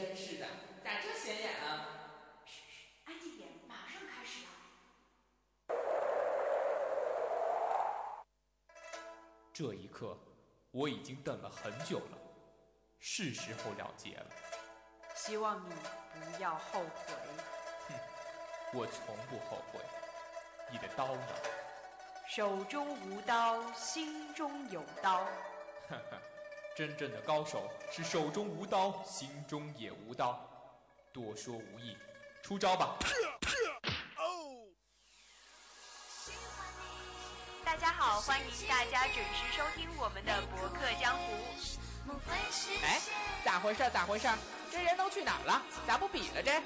真是的，咋这显眼啊？嘘嘘，安静点，马上开始了。这一刻，我已经等了很久了，是时候了结了。希望你不要后悔。哼我从不后悔。你的刀呢？手中无刀，心中有刀。呵呵，真正的高手是手中无刀，心中也无刀。多说无益，出招吧！大家好，欢迎大家准时收听我们的博客江湖。哎，咋回事？咋回事？这人都去哪儿了？咋不比了这？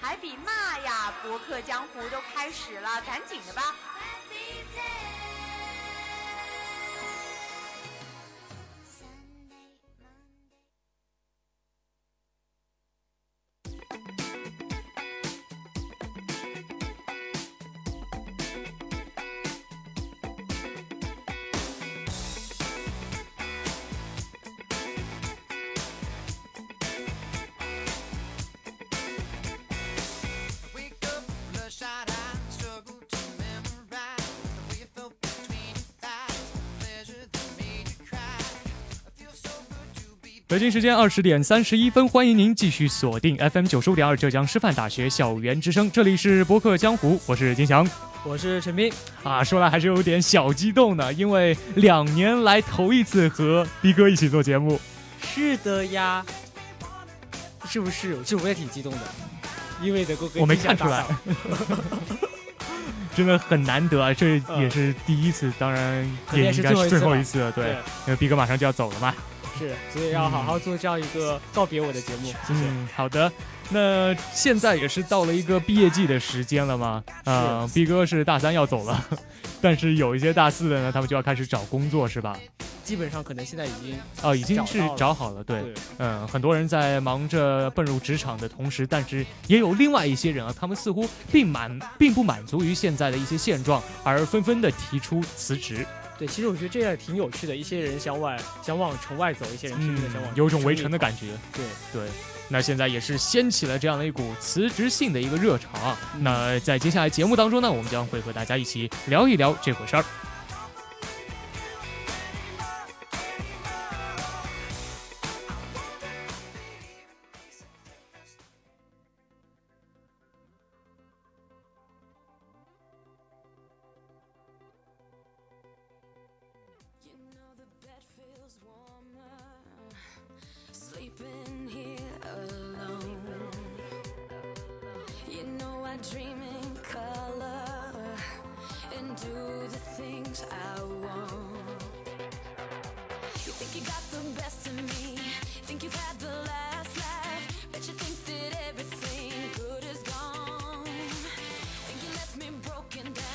还比嘛呀？博客江湖都开始了，赶紧的吧！北京时间二十点三十一分，欢迎您继续锁定 FM 九十五点二浙江师范大学校园之声，这里是博客江湖，我是金翔，我是陈斌。啊，说来还是有点小激动的，因为两年来头一次和逼哥一起做节目。是的呀，是不是？其实我也挺激动的，因为能够跟我没看出来，真的很难得啊！这也是第一次，当然 也应该是最后一次了。对，因为逼哥马上就要走了嘛。是，所以要好好做这样一个告别我的节目。谢谢。好的，那现在也是到了一个毕业季的时间了吗？啊，毕哥是大三要走了，但是有一些大四的呢，他们就要开始找工作，是吧？基本上可能现在已经哦，已经是找好了。对，嗯，很多人在忙着奔入职场的同时，但是也有另外一些人啊，他们似乎并满并不满足于现在的一些现状，而纷纷的提出辞职。对，其实我觉得这样挺有趣的。一些人想往想往城外走，一些人拼命的想往，有种围城的感觉。对对，那现在也是掀起了这样的一股辞职性的一个热潮啊。那在接下来节目当中呢，我们将会和大家一起聊一聊这回事儿。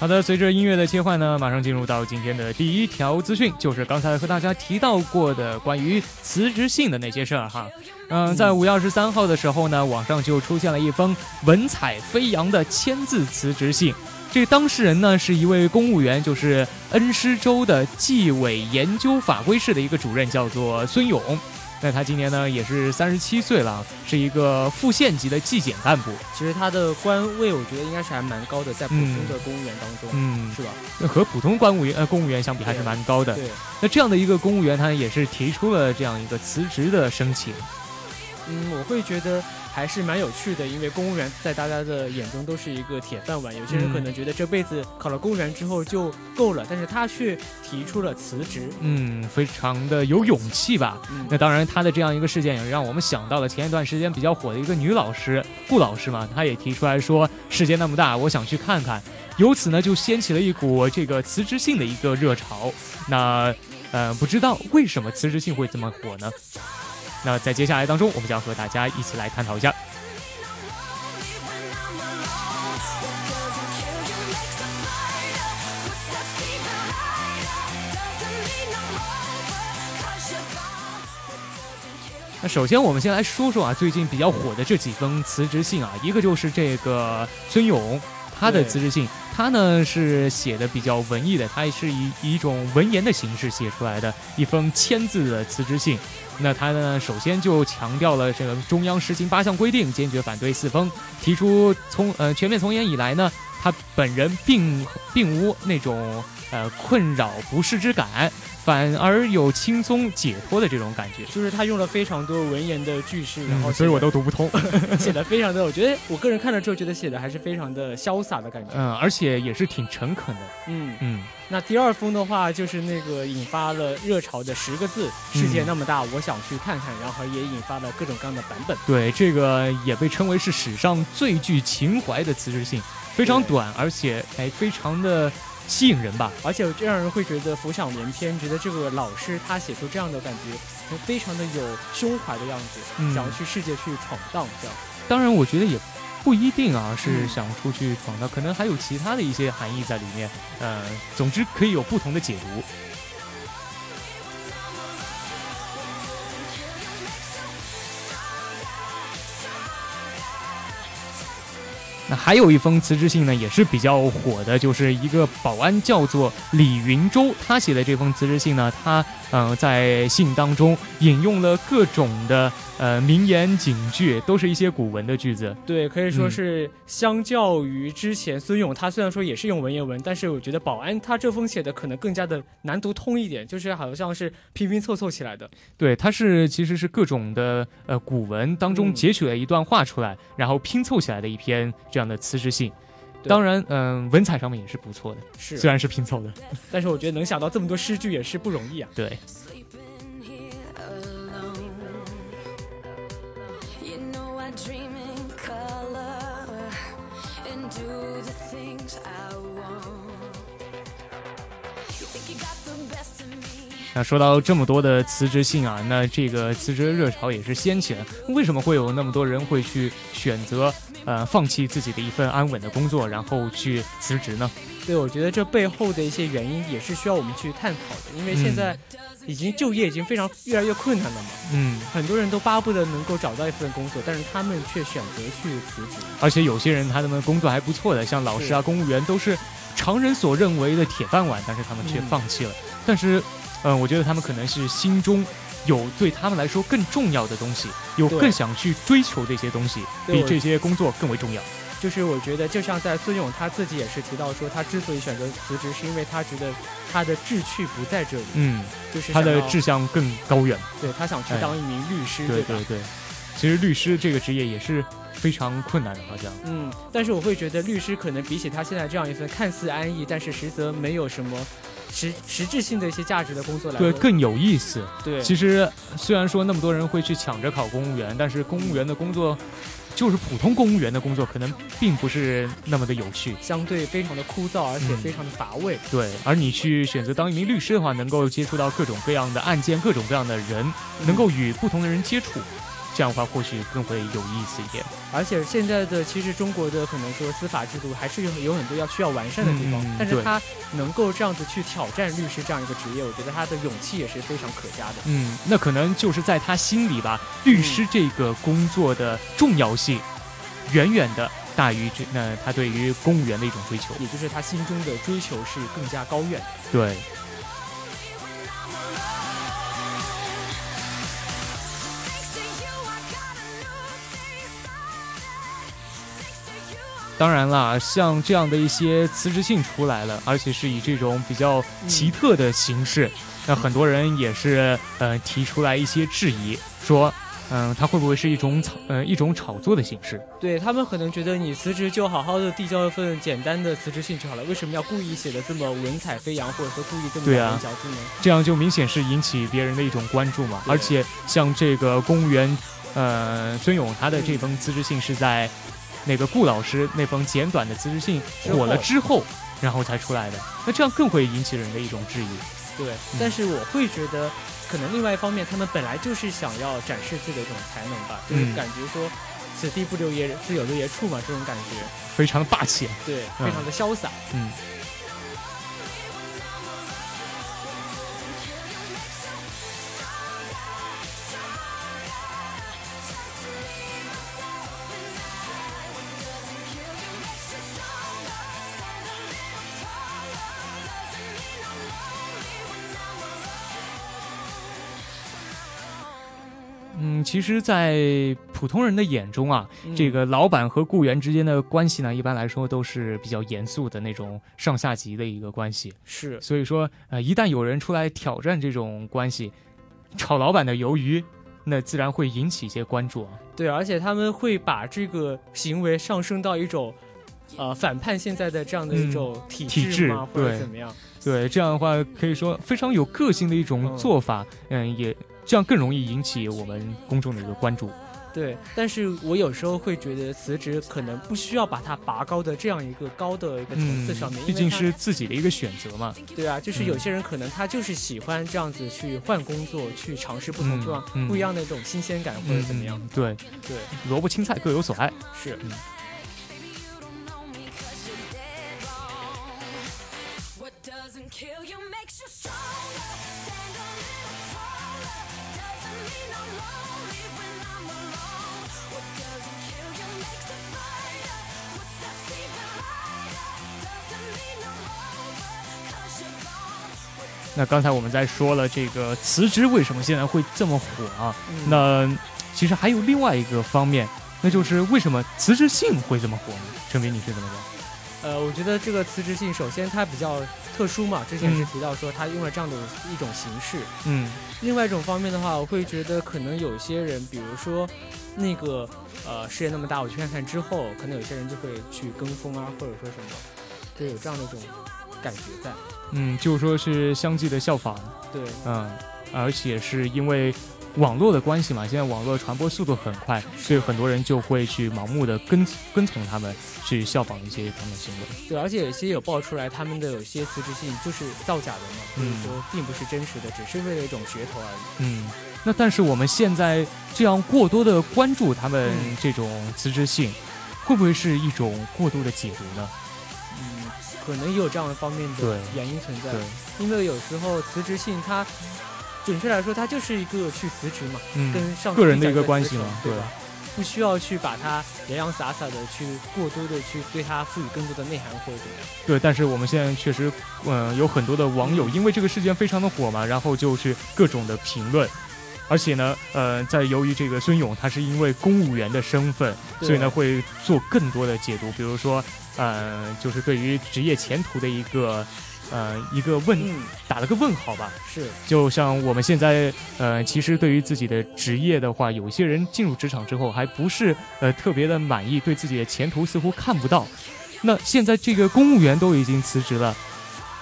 的，随着音乐的切换呢，马上进入到今天的第一条资讯，就是刚才和大家提到过的关于辞职信的那些事儿哈。嗯，在五月二十三号的时候呢，网上就出现了一封文采飞扬的签字辞职信。这当事人呢是一位公务员，就是恩施州的纪委研究法规室的一个主任，叫做孙勇。那他今年呢也是三十七岁了，是一个副县级的纪检干部。其实他的官位，我觉得应该是还蛮高的，在普通的公务员当中，嗯，是吧？那和普通公务员呃公务员相比，还是蛮高的。对。那这样的一个公务员，他也是提出了这样一个辞职的申请。嗯，我会觉得。还是蛮有趣的，因为公务员在大家的眼中都是一个铁饭碗。有些人可能觉得这辈子考了公务员之后就够了，但是他却提出了辞职。嗯，非常的有勇气吧？那当然，他的这样一个事件也让我们想到了前一段时间比较火的一个女老师顾老师嘛，她也提出来说，世界那么大，我想去看看。由此呢，就掀起了一股这个辞职信的一个热潮。那，呃，不知道为什么辞职信会这么火呢？那在接下来当中，我们将和大家一起来探讨一下。那首先，我们先来说说啊，最近比较火的这几封辞职信啊，一个就是这个孙勇他的辞职信，他呢是写的比较文艺的，他是以以一种文言的形式写出来的一封签字的辞职信。那他呢，首先就强调了这个中央实行八项规定，坚决反对四风，提出从呃全面从严以来呢，他本人并并无那种呃困扰不适之感。反而有轻松解脱的这种感觉，就是他用了非常多文言的句式，然后所以我都读不通，写的非常的，我觉得我个人看了之后觉得写的还是非常的潇洒的感觉，嗯，而且也是挺诚恳的，嗯嗯。那第二封的话就是那个引发了热潮的十个字，世界那么大，我想去看看，然后也引发了各种各样的版本。对，这个也被称为是史上最具情怀的辞职信，非常短，而且哎，非常的。吸引人吧，而且这让人会觉得浮想联翩，觉得这个老师他写出这样的感觉，非常的有胸怀的样子，想要去世界去闯荡这样。当然，我觉得也不一定啊，是想出去闯荡，可能还有其他的一些含义在里面。呃，总之可以有不同的解读。那还有一封辞职信呢，也是比较火的，就是一个保安叫做李云洲，他写的这封辞职信呢，他嗯在信当中引用了各种的呃名言警句，都是一些古文的句子。对，可以说是相较于之前孙勇，他虽然说也是用文言文，但是我觉得保安他这封写的可能更加的难读通一点，就是好像是拼拼凑凑起来的。对，他是其实是各种的呃古文当中截取了一段话出来，然后拼凑起来的一篇。这样的辞职信，当然，嗯，文采上面也是不错的，是虽然是拼凑的，但是我觉得能想到这么多诗句也是不容易啊。对。那说到这么多的辞职信啊，那这个辞职热潮也是掀起了。为什么会有那么多人会去选择？呃，放弃自己的一份安稳的工作，然后去辞职呢？对，我觉得这背后的一些原因也是需要我们去探讨的。因为现在已经就业已经非常越来越困难了嘛。嗯，很多人都巴不得能够找到一份工作，但是他们却选择去辞职。而且有些人他们工作还不错的，像老师啊、公务员都是常人所认为的铁饭碗，但是他们却放弃了。但是，嗯，我觉得他们可能是心中。有对他们来说更重要的东西，有更想去追求的一些东西，比这些工作更为重要。就是我觉得，就像在孙勇他自己也是提到说，他之所以选择辞职，是因为他觉得他的志趣不在这里。嗯，就是他的志向更高远。对他想去当一名律师，对对对。其实律师这个职业也是非常困难的，好像。嗯，但是我会觉得律师可能比起他现在这样一份看似安逸，但是实则没有什么。实实质性的一些价值的工作来对更有意思。对，其实虽然说那么多人会去抢着考公务员，但是公务员的工作就是普通公务员的工作，可能并不是那么的有趣，相对非常的枯燥，而且非常的乏味。对，而你去选择当一名律师的话，能够接触到各种各样的案件，各种各样的人，能够与不同的人接触。这样的话或许更会有意思一点，而且现在的其实中国的可能说司法制度还是有有很多要需要完善的地方，但是他能够这样子去挑战律师这样一个职业，我觉得他的勇气也是非常可嘉的。嗯，那可能就是在他心里吧，律师这个工作的重要性远远的大于这那他对于公务员的一种追求，也就是他心中的追求是更加高远。对。当然啦，像这样的一些辞职信出来了，而且是以这种比较奇特的形式，那很多人也是呃提出来一些质疑，说，嗯，它会不会是一种炒呃一种炒作的形式？对他们可能觉得你辞职就好好的递交一份简单的辞职信就好了，为什么要故意写的这么文采飞扬，或者说故意这么咬文嚼字呢？这样就明显是引起别人的一种关注嘛。而且像这个公务员，呃，孙勇他的这封辞职信是在。那个顾老师那封简短的辞职信火了之后，然后才出来的，那这样更会引起人的一种质疑。对，但是我会觉得，可能另外一方面，他们本来就是想要展示自己的一种才能吧，就是感觉说“此地不留爷，自有留爷处”嘛，这种感觉。非常霸气，对，非常的潇洒，嗯。其实，在普通人的眼中啊，嗯这个老板和雇员之间的关系呢，一般来说都是比较严肃的那种上下级的一个关系。是所以说，呃，一旦有人出来挑战这种关系，炒老板的鱿鱼，那自然会引起一些关注啊。对，而且他们会把这个行为上升到一种，呃，反叛现在的这样的一种体嗯体制吗？或者怎么样？对，这样的话可以说非常有个性的一种嗯做法，嗯，也这样更容易引起我们公众的一个关注。对，但是我有时候会觉得辞职可能不需要把它拔高的这样一个高的一个层次上面，嗯毕竟是自己的一个选择嘛。对啊，就是有嗯些人可能他就是喜欢这样子去换工作，去尝试不同嗯不、嗯不一样的一种新鲜感或者怎么样。嗯对，对，萝卜青菜各有所爱。是。那刚才我们在说了这个辞职为什么现在会这么火啊？嗯那其实还有另外一个方面，那就是为什么辞职信会这么火呢？陈斌，你是怎么讲？呃，我觉得这个辞职信首先它比较特殊嘛，之前是嗯提到说它用了这样的一种形式。嗯另外一种方面的话，我会觉得可能有些人，比如说那个呃事业那么大，我去看看之后，可能有些人就会去跟风啊，或者说什么，就有这样的一种感觉在。嗯，就是说是相继的效仿，对，嗯，而且是因为网络的关系嘛，现在网络传播速度很快，所以很多人就会去盲目的跟跟从他们，去效仿一些他们的行为。对，而且有些有爆出来，他们的有些辞职信就是造假的嘛，或者嗯说并不是真实的，只是为了一种噱头而已。嗯，那但是我们现在这样过多的关注他们嗯这种辞职信，会不会是一种过度的解读呢？嗯，可能也有这样的方面的原因存在。对，因为有时候辞职信它，准确来说，它就是一个去辞职嘛，嗯，跟上个人的一个关系嘛对吧？不需要去把它洋洋洒洒的去过多的去对它赋予更多的内涵或者怎么样。对，但是我们现在确实，嗯、有很多的网友因为这个事件非常的火嘛，然后就去各种的评论，而且呢，呃，在由于这个孙勇他是因为公务员的身份，所以呢会做更多的解读，比如说，呃，就是对于职业前途的一个，呃，一个问、嗯，打了个问号吧。是就像我们现在，呃，其实对于自己的职业的话，有些人进入职场之后还不是呃特别的满意，对自己的前途似乎看不到。那现在这个公务员都已经辞职了，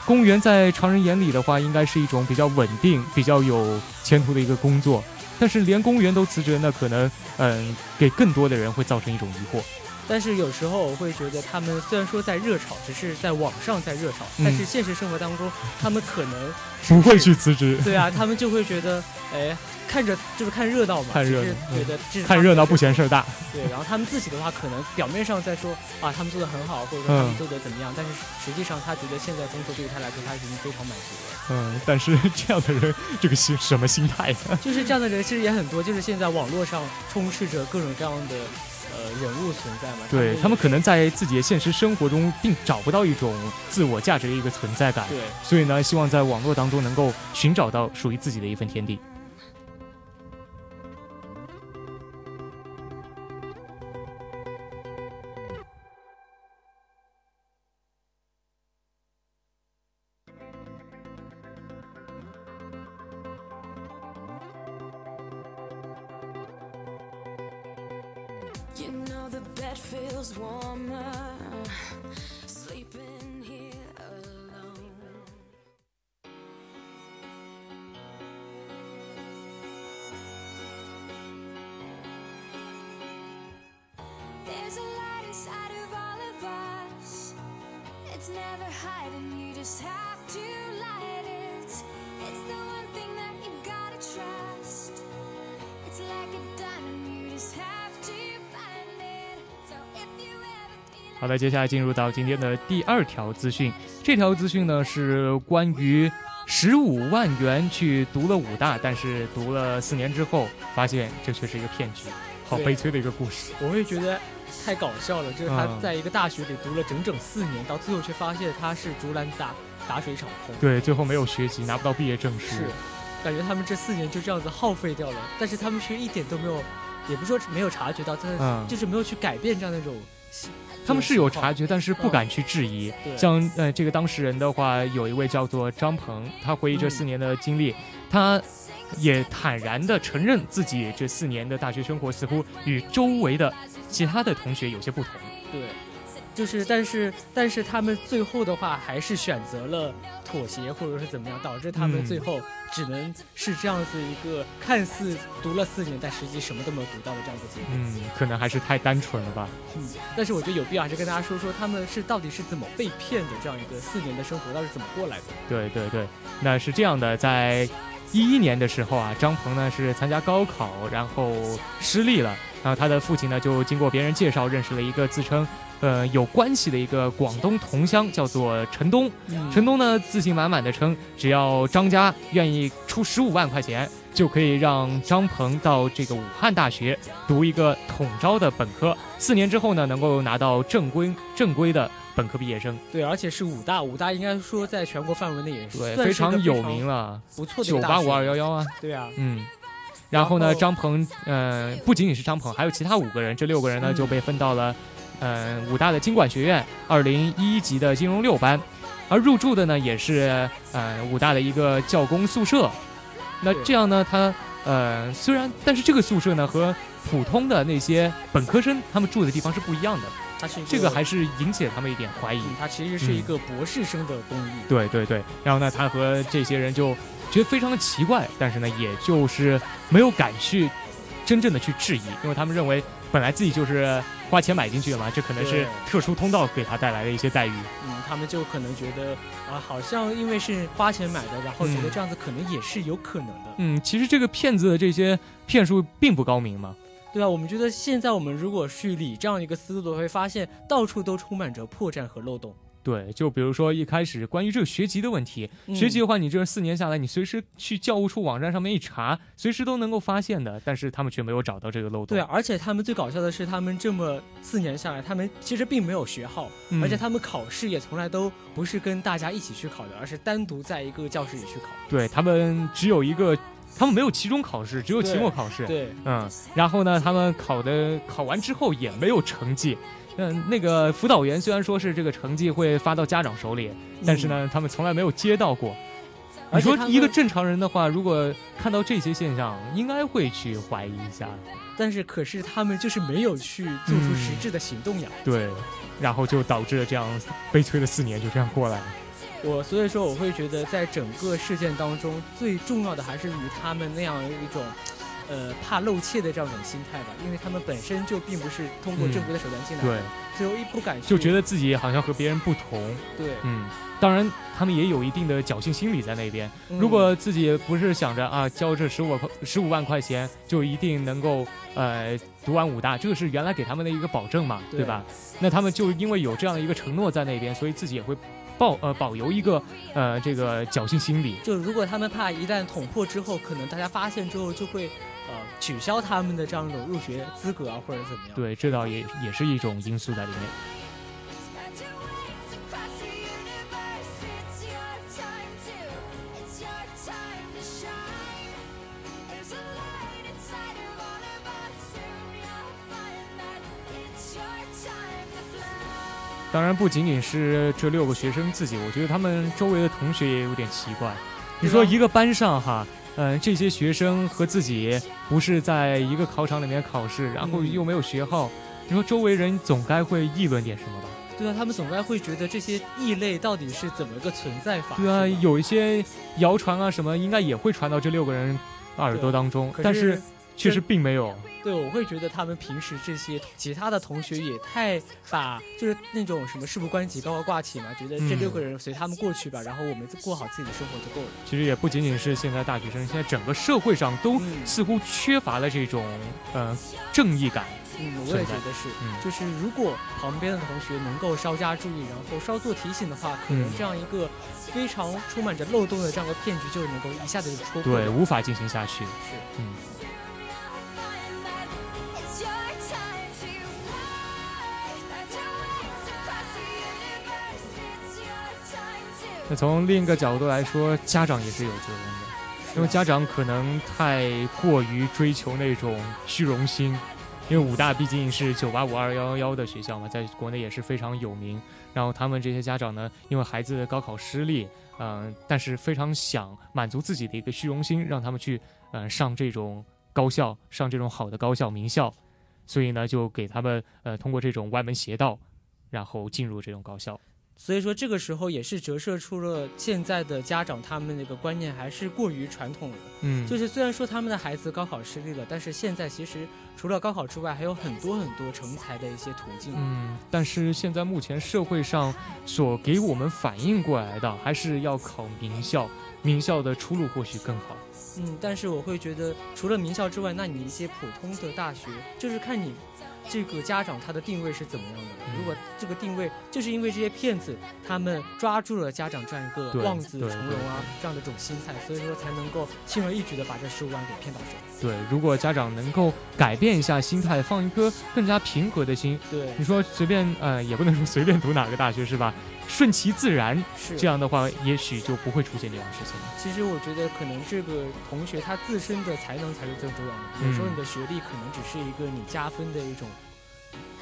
公务员在常人眼里的话，应该是一种比较稳定、比较有前途的一个工作。但是连公务员都辞职，那可能嗯、给更多的人会造成一种疑惑。但是有时候我会觉得，他们虽然说在热炒，只是在网上在热炒，嗯但是现实生活当中，他们可能 不会去辞职，对啊，他们就会觉得，哎，看着就是看热闹嘛，看热闹看热闹不嫌。事儿大。对，然后他们自己的话，可能表面上在说啊，他们做的很好，或者说他们嗯做的怎么样，但是实际上他觉得现在工作对于他来说，他已经非常满足了。嗯，但是 这样的人，这个心什么心态呢？就是这样的人其实也很多，就是现在网络上充斥着各种各样的呃人物存在嘛。对他他们可能在自己的现实生活中并找不到一种自我价值的一个存在感，对所以呢，希望在网络当中能够寻找到属于自己的一份天地。You know the bed feels warmer. 好的，接下来进入到今天的第二条资讯。这条资讯呢是关于十五万元去读了武大，但是读了四年之后，发现这却是一个骗局，好悲催的一个故事。我会觉得太搞笑了，就是他嗯在一个大学里读了整整四年，到最后却发现他是竹篮打打水一场空。对，最后没有学籍，拿不到毕业证书。是，感觉他们这四年就这样子耗费掉了，但是他们却一点都没有，也不是说没有察觉到，但是嗯就是没有去改变这样的一种。他们是有察觉，但是不敢去质疑。像呃，这个当事人的话，有一位叫做张鹏，他回忆这嗯四年的经历，他也坦然的承认自己这四年的大学生活似乎与周围的其他的同学有些不同。对，就是但是但是他们最后的话还是选择了妥协或者是怎么样，导致他们嗯最后只能是这样子一个看似读了四年，但实际什么都没有读到的这样子结果。嗯，可能还是太单纯了吧。嗯，但是我觉得有必要还是跟大家说说他们是到底是怎么被骗的，这样一个四年的生活到底是怎么过来的。对对对，那是这样的，在一一年的时候啊，张鹏呢是参加高考，然后失利了，然后他的父亲呢就经过别人介绍认识了一个自称呃有关系的一个广东同乡，叫做陈东。嗯陈东呢自信满满的称，只要张家愿意出十五万块钱，就可以让张鹏到这个武汉大学读一个统招的本科，四年之后呢能够拿到正规正规的本科毕业生，对，而且是武大，武大应该说在全国范围内也是非常有名，了，不错的九八五二幺幺啊。对啊，嗯，然后呢，张鹏，呃，不仅仅是张鹏，还有其他五个人，这六个人呢嗯就被分到了，呃，武大的经管学院二零一级的金融六班，而入住的呢也是呃武大的一个教工宿舍。那这样呢，他呃虽然，但是这个宿舍呢和普通的那些本科生他们住的地方是不一样的，它是一这个还是引起了他们一点怀疑。嗯，其实是一个博士生的公寓。对对对，然后呢，他和这些人就觉得非常的奇怪，但是呢，也就是没有敢去真正的去质疑，因为他们认为本来自己就是花钱买进去的嘛，这可能是特殊通道给他带来的一些待遇。嗯，他们就可能觉得啊，好像因为是花钱买的，然后觉得嗯这样子可能也是有可能的。嗯，其实这个骗子的这些骗术并不高明嘛。对啊，我们觉得现在我们如果去理这样一个思路的，会发现到处都充满着破绽和漏洞。对，就比如说一开始关于这个学籍的问题，嗯学籍的话，你这四年下来，你随时去教务处网站上面一查，随时都能够发现的，但是他们却没有找到这个漏洞。对啊，而且他们最搞笑的是，他们这么四年下来，他们其实并没有学号，嗯而且他们考试也从来都不是跟大家一起去考的，而是单独在一个教室里去考。对他们只有一个，他们没有期中考试，只有期末考试。对，嗯，然后呢，他们考的考完之后也没有成绩。嗯，那个辅导员虽然说是这个成绩会发到家长手里，但是呢，他们从来没有接到过。你说一个正常人的话，如果看到这些现象，应该会去怀疑一下。但是可是他们就是没有去做出实质的行动呀。对，然后就导致了这样悲催的四年就这样过来了。我所以说我会觉得，在整个事件当中，最重要的还是与他们那样一种，呃，怕露怯的这样一种心态吧，因为他们本身就并不是通过正规的手段进来对的，，所以一不敢去，就觉得自己好像和别人不同。对，嗯，当然他们也有一定的侥幸心理在那边。嗯如果自己不是想着啊交这十五块十五万块钱就一定能够呃读完武大，这个是原来给他们的一个保证嘛，对对吧？那他们就因为有这样的一个承诺在那边，所以自己也会抱呃保留一个呃这个侥幸心理。就如果他们怕一旦捅破之后，可能大家发现之后就会呃，取消他们的这样一种入学资格啊，或者怎么样，对，这倒也也是一种因素在里面。当然不仅仅是这六个学生自己，我觉得他们周围的同学也有点奇怪。你说一个班上哈。嗯、这些学生和自己不是在一个考场里面考试，然后嗯又没有学号，你说周围人总该会议论点什么吧？对啊，他们总该会觉得这些异类到底是怎么个存在法？对啊，有一些谣传啊什么，应该也会传到这六个人耳朵当中，可但是确实并没有。对，我会觉得他们平时这些其他的同学也太把就是那种什么事不关己高高挂起嘛，觉得这嗯六个人随他们过去吧，然后我们过好自己的生活就够了。其实也不仅仅是现在大学生，现在整个社会上都嗯似乎缺乏了这种呃正义感。嗯，我也觉得是，嗯就是如果旁边的同学能够稍加注意，然后稍作提醒的话，可能嗯这样一个非常充满着漏洞的这样个骗局就能够一下子就戳破对，无法进行下去。是。嗯，那从另一个角度来说，家长也是有责任的。因为家长可能太过于追求那种虚荣心，因为武大毕竟是九八五二幺幺幺的学校嘛，在国内也是非常有名。然后他们这些家长呢，因为孩子高考失利，嗯、但是非常想满足自己的一个虚荣心，让他们去嗯、呃上这种高校，上这种好的高校名校，所以呢，就给他们呃通过这种歪门邪道，然后进入这种高校。所以说这个时候也是折射出了现在的家长他们那个观念还是过于传统了。嗯，就是虽然说他们的孩子高考失利了，但是现在其实除了高考之外，还有很多很多成才的一些途径。嗯，但是现在目前社会上所给我们反映过来的，还是要考名校，名校的出路或许更好。嗯，但是我会觉得，除了名校之外，那你一些普通的大学，就是看你这个家长他的定位是怎么样的如果这个定位就是因为这些骗子他们抓住了家长这样一个望子成龙啊这样的一种心态，所以说才能够轻而易举的把这十五万给骗到手。对，如果家长能够改变一下心态，放一颗更加平和的心，对，你说随便呃，也不能说随便读哪个大学是吧？顺其自然，是这。样的话，也许就不会出现这样的事情。其实我觉得可能这个同学他自身的才能才是最重要的。有时候嗯你的学历可能只是一个你加分的一种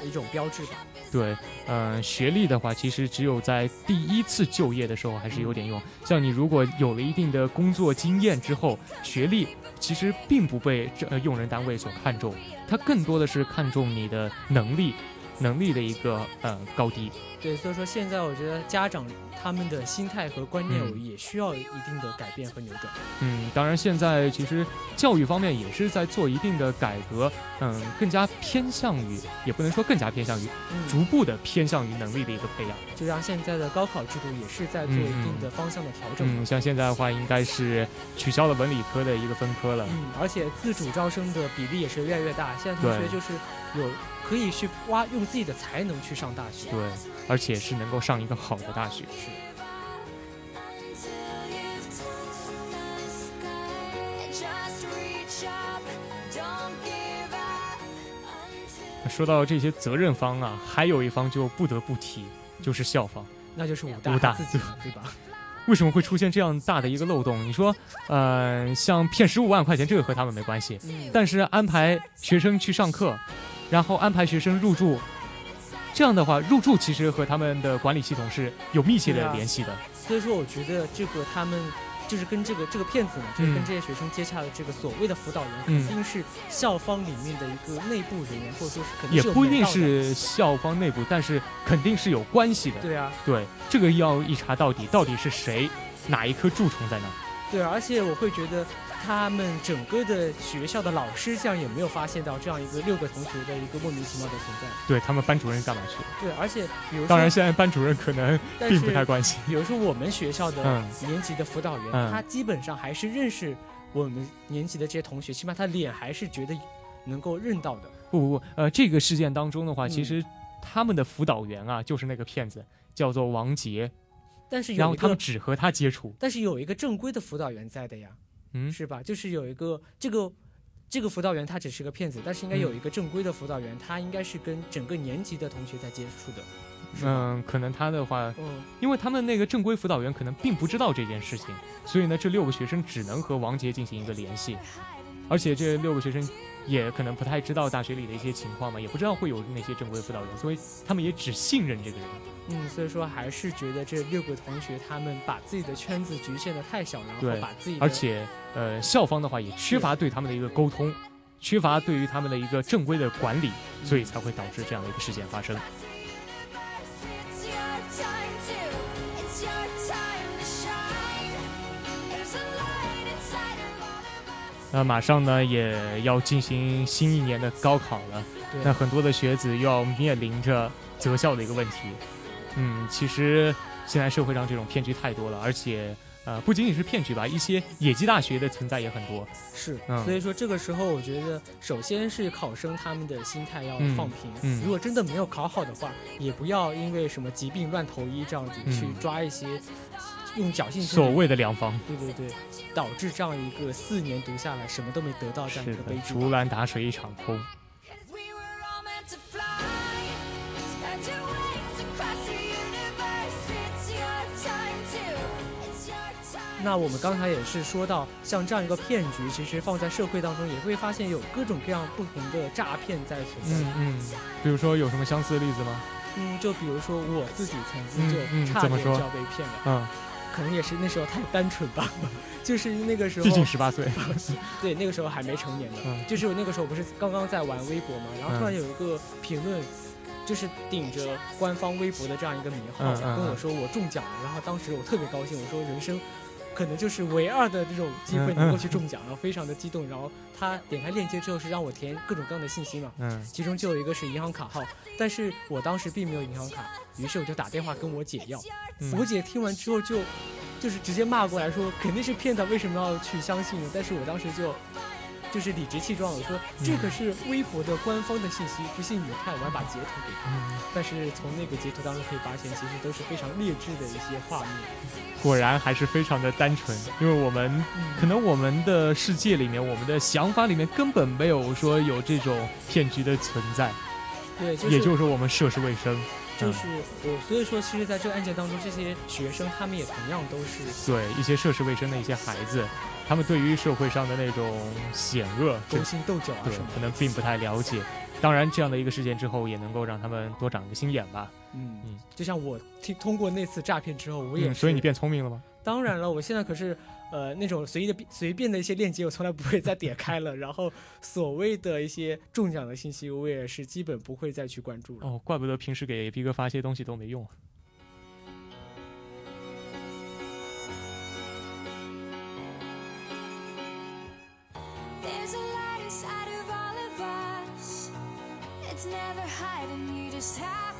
一种标志吧。对，嗯、学历的话，其实只有在第一次就业的时候还是有点用。像你如果有了一定的工作经验之后，学历其实并不被这呃用人单位所看重，它更多的是看重你的能力，能力的一个呃高低。对，所以说现在我觉得家长他们的心态和观念嗯也需要一定的改变和扭转。嗯，当然现在其实教育方面也是在做一定的改革，嗯，更加偏向于，也不能说更加偏向于，嗯，逐步的偏向于能力的一个培养。就像现在的高考制度也是在做一定的方向的调整。嗯，像现在的话，应该是取消了文理科的一个分科了。嗯，而且自主招生的比例也是越来越大。现在同学就是有可以去挖用自己的才能去上大学。对，而且是能够上一个好的大学。Until 说到这些责任方啊，还有一方就不得不提，就是校方。那就是武武大大他自己嘛，对吧？为什么会出现这样大的一个漏洞？你说，呃，像骗十五万块钱，这个和他们没关系，嗯，但是安排学生去上课，然后安排学生入住，这样的话，入住其实和他们的管理系统是有密切的联系的。所以说我觉得这个他们。就是跟这个这个骗子呢，就是跟嗯这些学生接洽的这个所谓的辅导员，嗯肯定是校方里面的一个内部人员，或者说是肯定是也不一定是校方内部，但是肯定是有关系的。对啊，对，这个要一查到底，到底是谁，哪一颗蛀虫在那？对啊，而且我会觉得他们整个的学校的老师这样也没有发现到这样一个六个同学的一个莫名其妙的存在。对他们班主任干嘛去了？对，而且比如说，当然，现在班主任可能并不太关心。比如说我们学校的嗯年级的辅导员，嗯他基本上还是认识我们年级的这些同学，起码他脸还是觉得能够认到的。不不不，呃，这个事件当中的话，嗯其实他们的辅导员啊，就是那个骗子，叫做王杰，但是然后他们只和他接触。但是有一个正规的辅导员在的呀，嗯，是吧？就是有一个这个。这个辅导员他只是个骗子，但是应该有一个正规的辅导员，他应该是跟整个年级的同学在接触的，嗯，可能他的话，嗯，因为他们那个正规辅导员可能并不知道这件事情，所以呢，这六个学生只能和王杰进行一个联系，而且这六个学生也可能不太知道大学里的一些情况嘛，也不知道会有那些正规辅导员，所以他们也只信任这个人。嗯，所以说还是觉得这六个同学他们把自己的圈子局限的太小，然后把自己而且，呃，校方的话也缺乏对他们的一个沟通，缺乏对于他们的一个正规的管理，所以才会导致这样的一个事件发生。那马上呢也要进行新一年的高考了，对那很多的学子又要面临着择校的一个问题。嗯，其实现在社会上这种骗局太多了，而且呃不仅仅是骗局吧，一些野鸡大学的存在也很多。是，嗯所以说这个时候我觉得，首先是考生他们的心态要嗯放平，嗯如果真的没有考好的话，也不要因为什么疾病乱投医这样子去嗯抓一些用侥幸所谓的良方对对对，导致这样一个四年读下来什么都没得到这样一个悲，剧。竹篮打水一场空。那我们刚才也是说到，像这样一个骗局，其实放在社会当中也会发现有各种各样不同的诈骗在存在。嗯嗯，比如说有什么相似的例子吗？嗯，就比如说我自己曾经就差点就要被骗了，嗯，可能也是那时候太单纯吧，就是那个时候毕竟十八岁。对，那个时候还没成年呢。嗯就是我那个时候不是刚刚在玩微博嘛，然后突然嗯有一个评论，就是顶着官方微博的这样一个名号，嗯嗯跟我说我中奖了。然后当时我特别高兴，我说人生可能就是唯二的这种机会嗯能够嗯去中奖，然后非常的激动。然后他点开链接之后是让我填各种各样的信息嘛，嗯其中就有一个是银行卡号，但是我当时并没有银行卡，于是我就打电话跟我姐要。嗯我姐听完之后就就是直接骂过来说肯定是骗他，为什么要去相信呢？但是我当时就就是理直气壮，的说嗯这可是微博的官方的信息，不信你看，我还把截图给他。嗯，但是从那个截图当中可以发现，其实都是非常劣质的一些画面。果然还是非常的单纯，因为我们嗯可能我们的世界里面，我们的想法里面根本没有说有这种骗局的存在，对，就是也就是说我们涉世未深。就是我，所以说，其实在这个案件当中，这些学生他们也同样都是对一些涉世未深的一些孩子，他们对于社会上的那种险恶，勾心斗角啊什么可能并不太了解。当然，这样的一个事件之后，也能够让他们多长个心眼吧。嗯嗯就像我听通过那次诈骗之后，我也嗯，所以你变聪明了吗？当然了，我现在可是呃那种随意的随便的一些链接，我从来不会再点开了。然后所谓的一些中奖的信息，我也是基本不会再去关注了。哦，怪不得平时给逼哥发些东西都没用。Never hiding, you just have.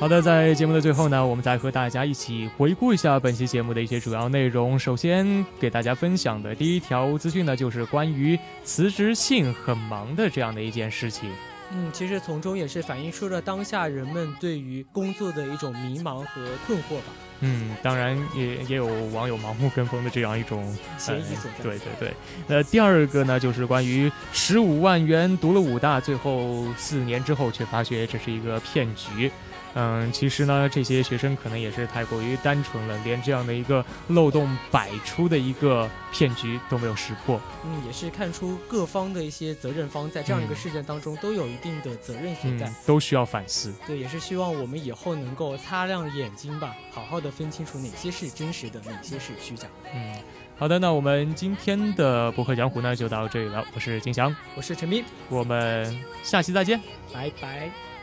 好的，在节目的最后呢，我们再和大家一起回顾一下本期节目的一些主要内容。首先给大家分享的第一条资讯呢，就是关于辞职信很忙的这样的一件事情。嗯，其实从中也是反映出了当下人们对于工作的一种迷茫和困惑吧，嗯，当然也也有网友盲目跟风的这样一种嫌疑所在。呃对对对，呃，第二个呢，就是关于十五万元读了武大，最后四年之后却发觉这是一个骗局。嗯，其实呢，这些学生可能也是太过于单纯了，连这样的一个漏洞百出的一个骗局都没有识破。嗯，也是看出各方的一些责任方在这样一个嗯事件当中都有一定的责任所在。嗯，都需要反思。对，也是希望我们以后能够擦亮眼睛吧，好好的分清楚哪些是真实的，哪些是虚假的。嗯，好的，那我们今天的博客江湖呢就到这里了。我是金翔，我是陈斌，我们下期再见。拜拜。